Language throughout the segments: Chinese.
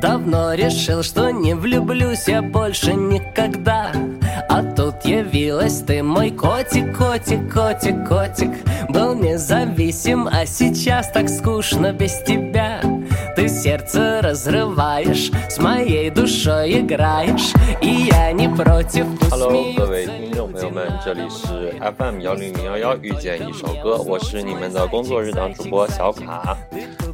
Давно решил, что не влюблюсь я больше никогда. А тут явилась ты, мой котик, котик, котик, котик. Был независим, а сейчас так скучно без тебя Ты сердце разрываешь, с моей душой играешь И я не против, пусть Hello，各位 смеются 听众朋友们，这里是 FM 幺零零幺幺遇见一首歌，我是你们的工作日常主播小卡。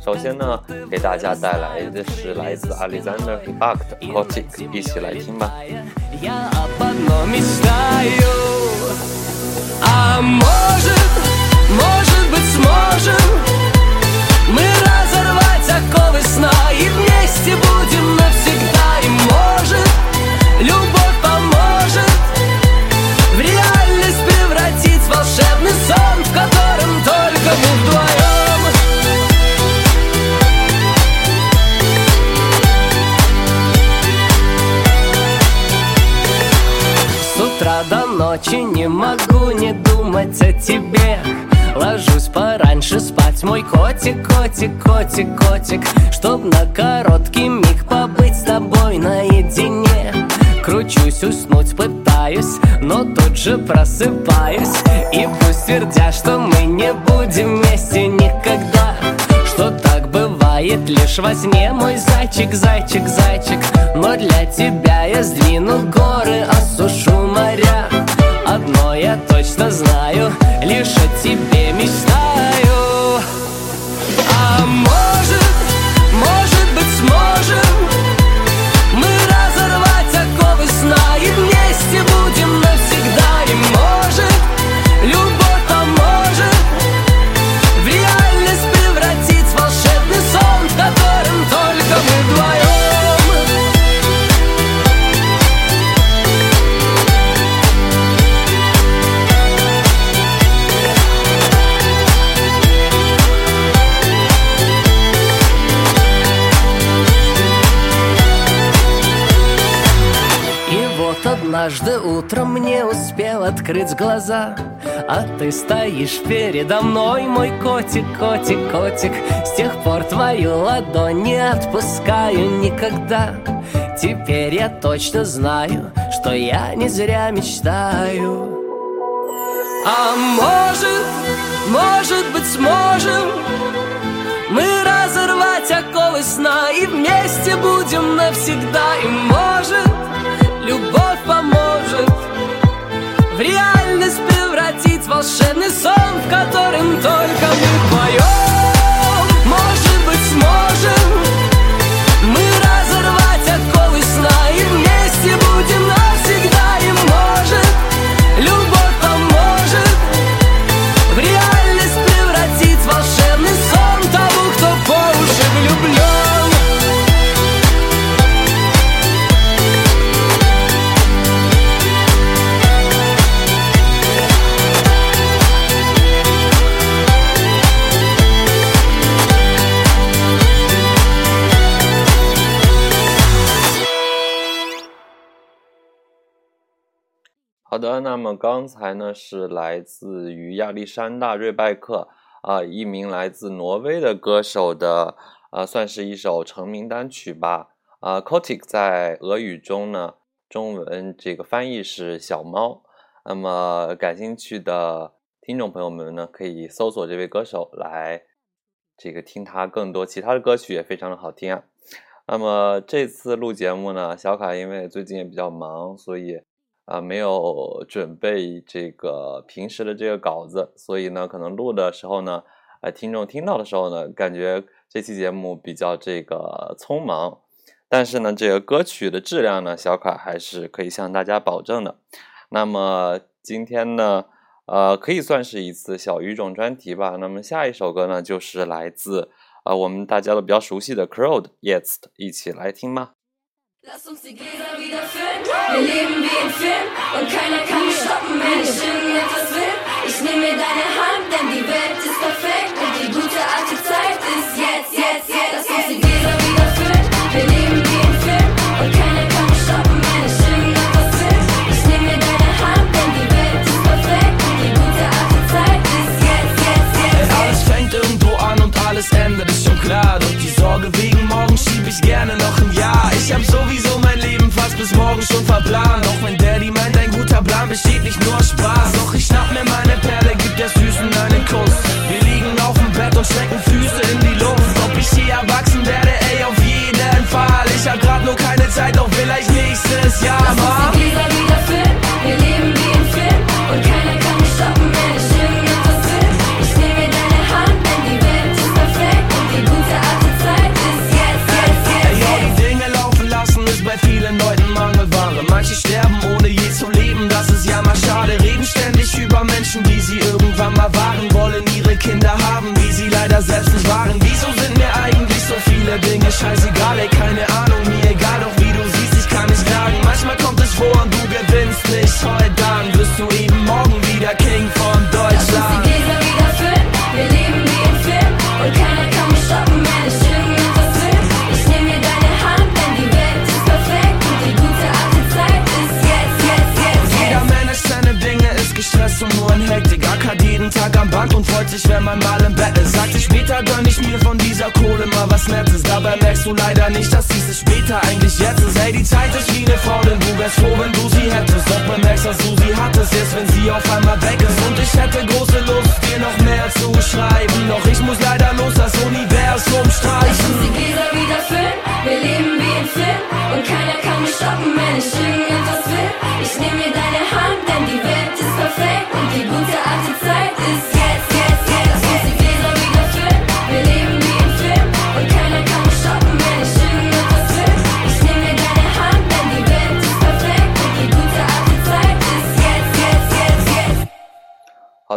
首先呢，给大家带来的是来自 Alexander h b a k 的 Kotik，一起来听吧。 Я об одном мечтаю А может, может быть сможем Мы разорвать Оковы сна И вместе будем навсегда. И может, любовь поможет В реальность превратить волшебный сон В котором только мы вдвоем С утра до ночи не могу не думать о тебе Ложусь пораньше спать, мой котик, котик, котик, котик. Чтоб на короткий миг побыть с тобой наедине. Кручусь, уснуть пытаюсь, но тут же просыпаюсь. И пусть твердят, что мы не будем вместе никогда. Что так бывает лишь во сне, мой зайчик, зайчик, зайчик. Но для тебя я сдвину горы, осушу моря Одно я точно знаю, лишь о тебе мечтаю. А может, может быть сможем Мы разорвать оковы сна И вместе будем однажды утром мне успел открыть глаза А ты стоишь передо мной, мой котик, котик, котик. С тех пор твою ладонь не отпускаю никогда. Теперь я точно знаю, что я не зря мечтаю. А может, может быть сможем мы разорвать оковы сна И вместе будем навсегда. И может, любовь поможет. В реальность превратить волшебный сон В котором только мы вдвоем 好的，那么刚才呢是来自于亚历山大·瑞拜克啊、一名来自挪威的歌手的啊、算是一首成名单曲吧。啊、k o t i k 在俄语中呢，中文这个翻译是小猫。那么感兴趣的听众朋友们呢，可以搜索这位歌手来这个听他更多其他的歌曲，也非常的好听啊。那么这次录节目呢，小卡因为最近也比较忙，所以啊、没有准备这个平时的这个稿子，所以呢，可能录的时候呢，呃，听众听到的时候呢，感觉这期节目比较这个匆忙，但是呢，这个歌曲的质量呢，小卡还是可以向大家保证的。那么今天呢，呃，可以算是一次小语种专题吧。那么下一首歌呢，就是来自呃我们大家都比较熟悉的 Crowd Jetzt，一起来听吧。Lass uns die Gläser wieder füllen. Wir leben wie im Film und keiner kann mich stoppen, wenn ich irgendetwas will. Ich nehme mir deine Hand, denn die Welt ist perfekt und die gute alte morgen schon verplant. Auch wenn Daddy meint, ein guter Plan besteht nicht nur aus Spaß. Doch ich auf einmal weg ist. Und ich hätte große Lust, dir noch mehr zu schreiben. Doch ich muss leider los, das Universum Lass streichen. uns die Gläser wieder füllen. Wir leben wie im Film und keiner kann mich stoppen, wenn ich irgendetwas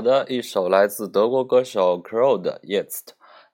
的，一首来自德国歌手 Crow 的《Yet》。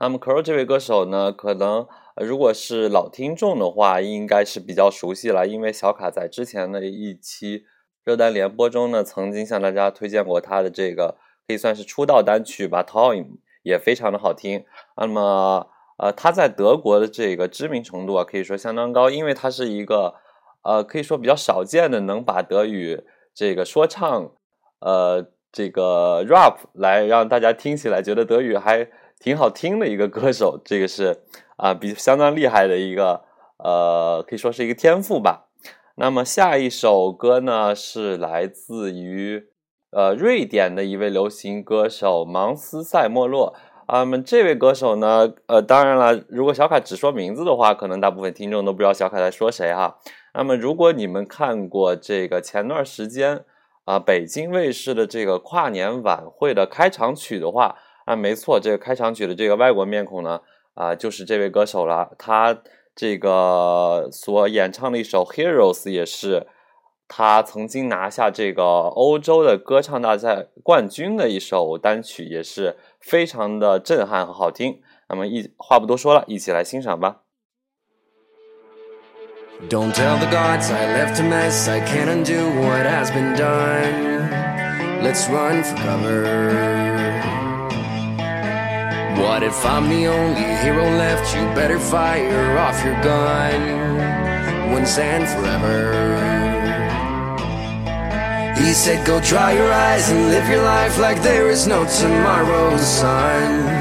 那么 Crow 这位歌手呢，可能如果是老听众的话，应该是比较熟悉了，因为小卡在之前的一期热单联播中呢，曾经向大家推荐过他的这个可以算是出道单曲吧，《Time》也非常的好听。那么呃，他在德国的这个知名程度啊，可以说相当高，因为他是一个呃，可以说比较少见的能把德语这个说唱呃这个 rap 来让大家听起来觉得德语还挺好听的一个歌手，这个是啊、比相当厉害的一个呃，可以说是一个天赋吧。那么下一首歌呢是来自于呃瑞典的一位流行歌手芒斯塞莫洛。啊，那么这位歌手呢，呃，当然了，如果小卡只说名字的话，可能大部分听众都不知道小卡在说谁哈。那么，如果你们看过这个前段时间啊、北京卫视的这个跨年晚会的开场曲的话，啊，没错，这个开场曲的这个外国面孔呢，啊，就是这位歌手了。他这个所演唱的一首《Heroes》也是他曾经拿下这个欧洲的歌唱大赛冠军的一首单曲，也是非常的震撼和好听。那么一话不多说了，一起来欣赏吧。Don't tell the gods I left a mess. I can't undo what has been done. Let's run for cover. What if I'm the only hero left? You better fire off your gun once and forever. He said, Go dry your eyes and live your life like there is no tomorrow, son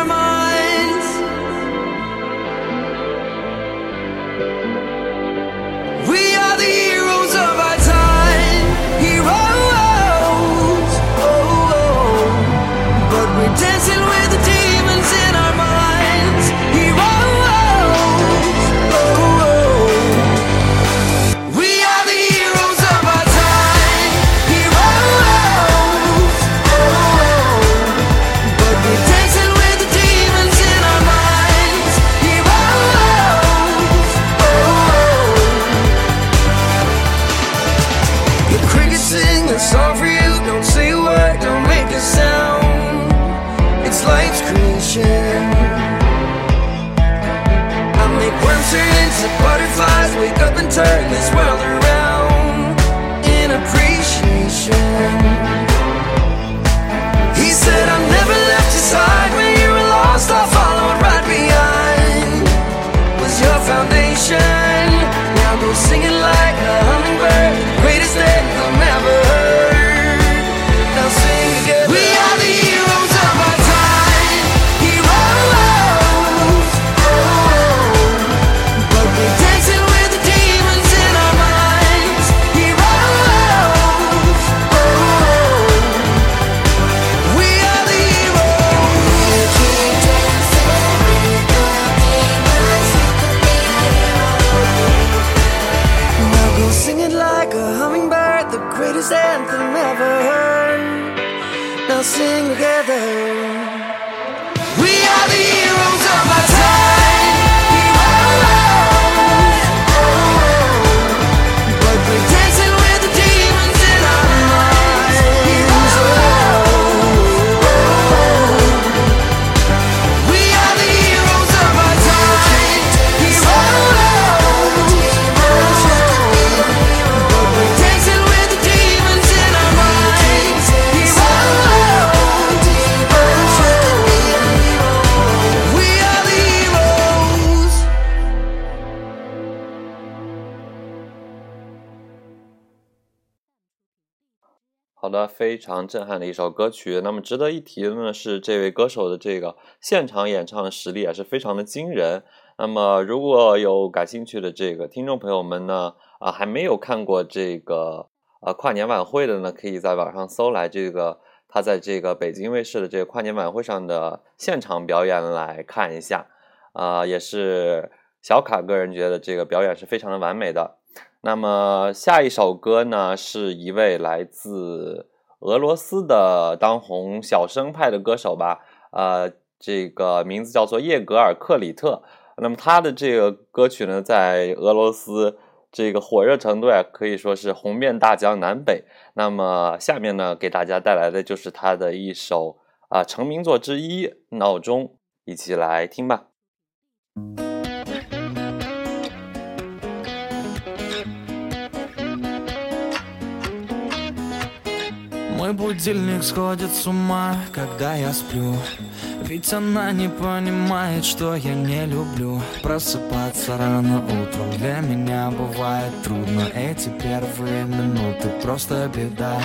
the greatest anthem ever heard. Now sing together. We are the heroes of 非常震撼的一首歌曲。那么值得一提的呢是，这位歌手的这个现场演唱实力也是非常的惊人。那么如果有感兴趣的这个听众朋友们呢，啊还没有看过这个呃跨年晚会的呢，可以在网上搜来这个他在这个北京卫视的这个跨年晚会上的现场表演来看一下。啊、也是小卡个人觉得这个表演是非常的完美的。那么下一首歌呢，是一位来自俄罗斯的当红小生派的歌手吧，呃，这个名字叫做叶格尔克里特。那么他的这个歌曲呢，在俄罗斯这个火热程度呀，可以说是红遍大江南北。那么下面呢，给大家带来的就是他的一首啊、成名作之一《闹钟》，一起来听吧。Мой будильник сходит с ума, когда я сплю. Ведь она не понимает, что я не люблю. Просыпаться рано утром для меня бывает трудно. Эти первые минуты просто беда.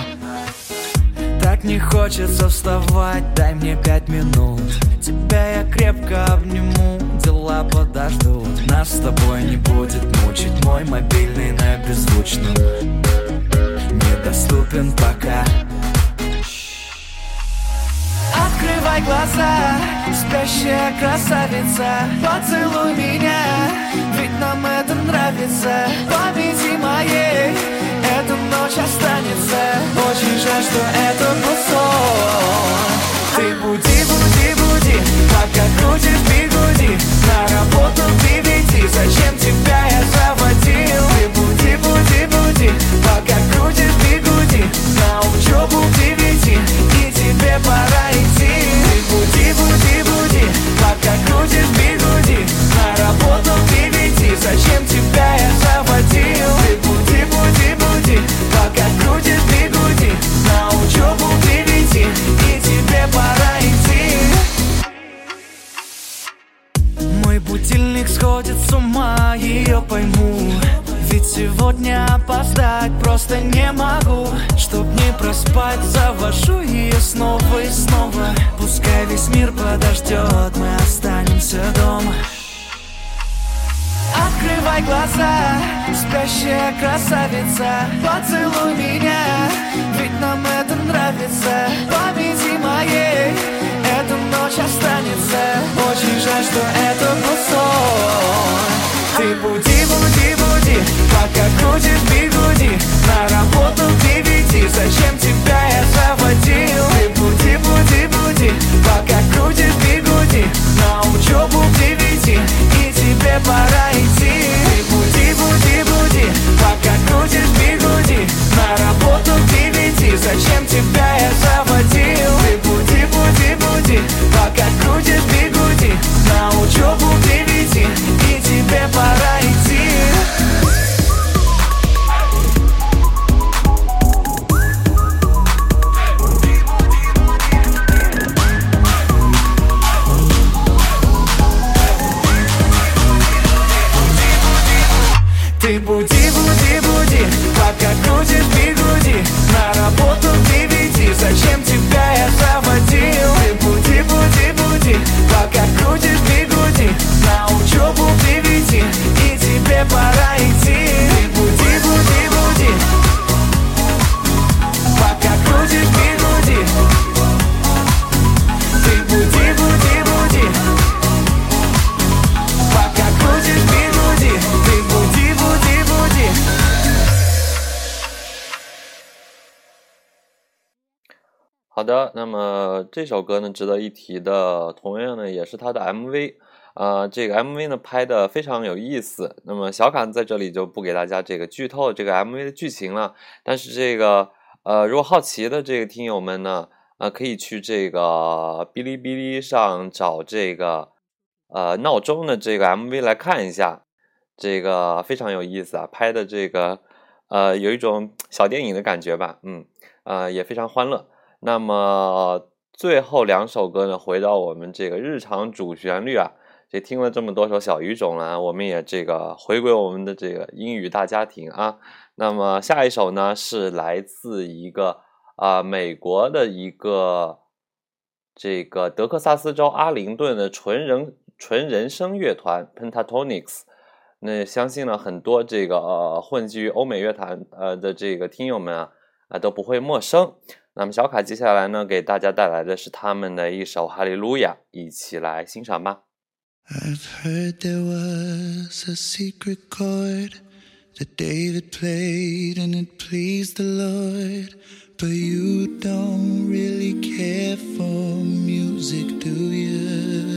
Так не хочется вставать, дай мне пять минут. Тебя я крепко обниму, дела подождут Нас с тобой не будет мучить мой мобильный на беззвучном. Недоступен пока Открывай глаза, спящая красавица. Поцелуй меня, ведь нам это нравится. Памяти моей эта ночь останется. Очень жаль, что это был Ты буди, буди, буди, пока крутишь бигуди На работу девяти, зачем тебя я заводил? Ты буди, буди, буди, пока крутишь бигуди На учебу к девяти, и тебе пора крутишь бигуди На работу девяти, зачем тебя я заводил? Ты буди, буди, буди, пока крутишь бигуди На учебу девяти, и тебе пора идти. Мой будильник сходит с ума, ее пойму. Ведь сегодня опоздать просто не могу Чтоб не проспать, завожу ее снова и снова. Пускай весь мир подождет, мы останемся дома. Открывай глаза, спящая красавица Поцелуй меня, ведь нам это нравится. Памяти моей эта ночь останется. Очень жаль, что это был сон. Ты буди, буди, буди, пока крутишь бигуди На работу к девяти, зачем тебя я заводил? Ты буди, буди, буди, пока крутишь бигуди На учебу к девяти, и тебе пора идти. Ты буди, буди, буди, пока крутишь бигуди На работу к девяти, зачем тебя я заводил? Ты буди, буди, буди, 好的，那么这首歌呢，值得一提的，同样呢，也是它的 MV，啊，这个 MV 呢拍的非常有意思。那么小卡在这里就不给大家这个剧透这个 MV 的剧情了。但是这个，呃，如果好奇的这个听友们呢，呃，可以去这个哔哩哔哩上找这个，呃，闹钟的这个 MV 来看一下，这个非常有意思啊，拍的这个，呃，有一种小电影的感觉吧，嗯，呃，也非常欢乐。那么最后两首歌呢，回到我们这个日常主旋律啊，这听了这么多首小语种了，我们也这个回归我们的这个英语大家庭啊。那么下一首呢，是来自一个啊美国的一个这个德克萨斯州阿灵顿的纯人纯人声乐团 Pentatonix。那相信呢，很多这个呃混迹于欧美乐坛呃的这个听友们啊啊都不会陌生。那么小卡接下来呢，给大家带来的是他们的一首《哈利路亚》，一起来欣赏吧。I've heard there was a secret chord that David played and it pleased the Lord. But you don't really care for music, do you?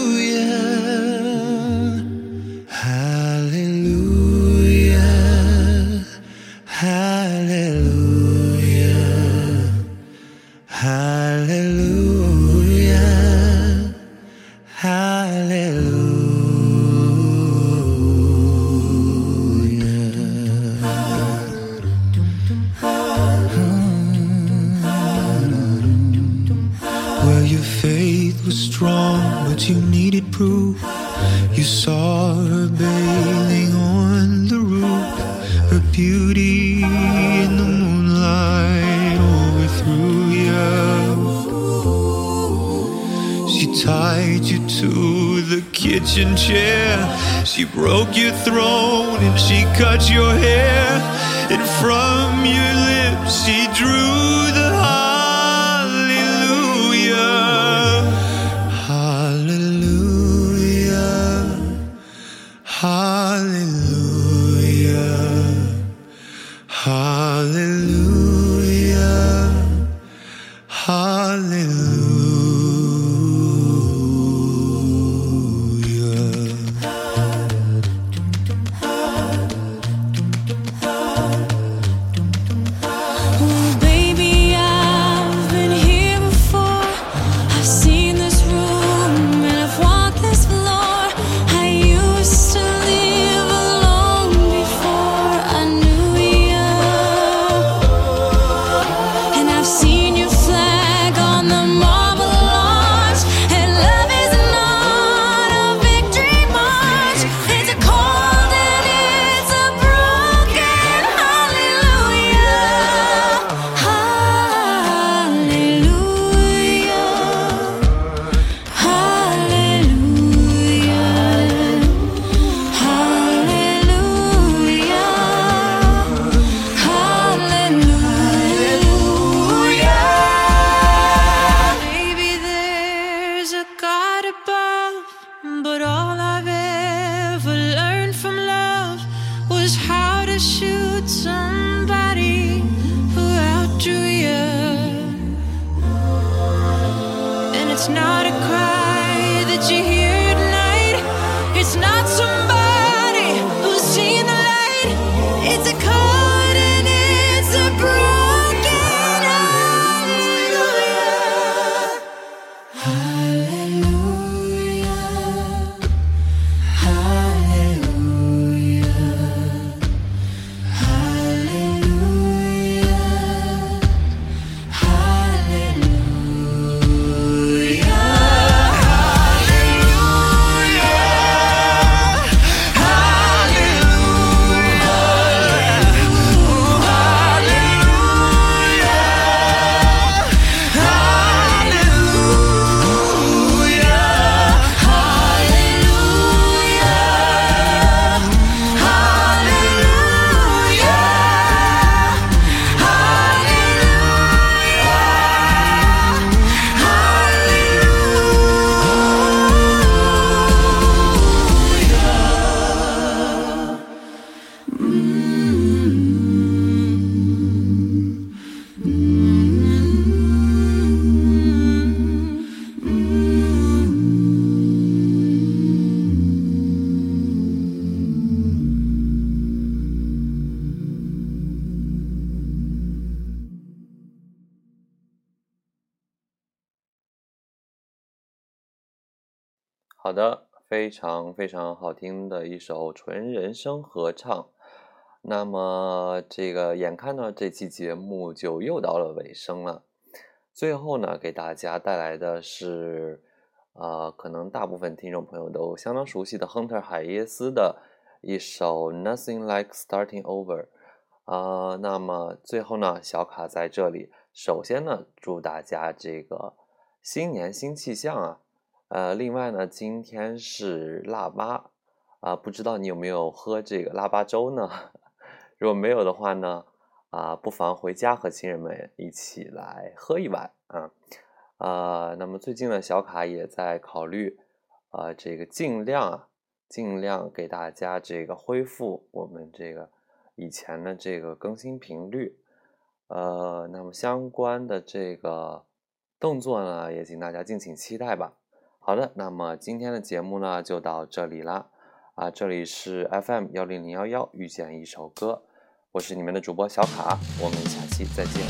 You to the kitchen chair. She broke your throne and she cut your hair. And from your lips she drew the 非常非常好听的一首纯人声合唱。那么这个眼看呢，这期节目就又到了尾声了。最后呢，给大家带来的是，呃，可能大部分听众朋友都相当熟悉的亨特·海耶斯的一首《Nothing Like Starting Over》。啊，那么最后呢，小卡在这里，首先呢，祝大家这个新年新气象啊！呃，另外呢，今天是腊八啊，不知道你有没有喝这个腊八粥呢？如果没有的话呢，啊，不妨回家和亲人们一起来喝一碗啊。啊，那么最近呢，小卡也在考虑啊，这个尽量啊，尽量给大家这个恢复我们这个以前的这个更新频率。呃，那么相关的这个动作呢，也请大家敬请期待吧。好的，那么今天的节目呢就到这里啦，啊，这里是 FM 幺零零幺幺遇见一首歌，我是你们的主播小卡，我们下期再见。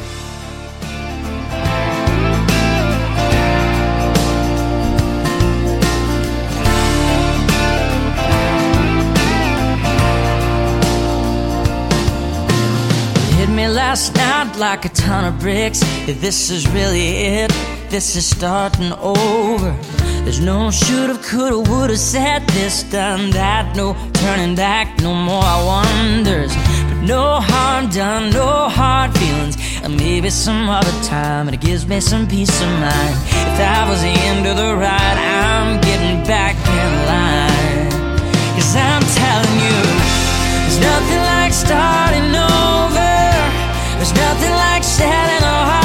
last night like a ton of bricks. If this is really it, this is starting over. There's no shoulda, coulda, woulda, said this, done that. No turning back, no more wonders. But no harm done, no hard feelings. And maybe some other time, and it gives me some peace of mind. If that was the end of the ride, I'm getting back in line. Cause I'm telling you, there's nothing like starting over. There's nothing like selling a heartache,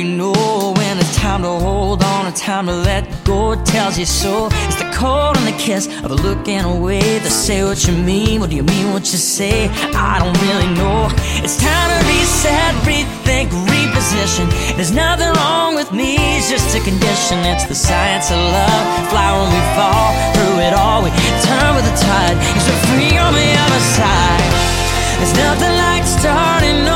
you know when it's time to hold on and time to let go. It tells you so. It's the cold and the kiss of a looking away. To say what you mean, what do you mean what you say? I don't really know. It's time to reset, rethink, reposition. There's nothing wrong with me, it's just a condition. It's the science of love. Fly when we fall through it all. We turn with the tide. You're so free on the other side. There's nothing like starting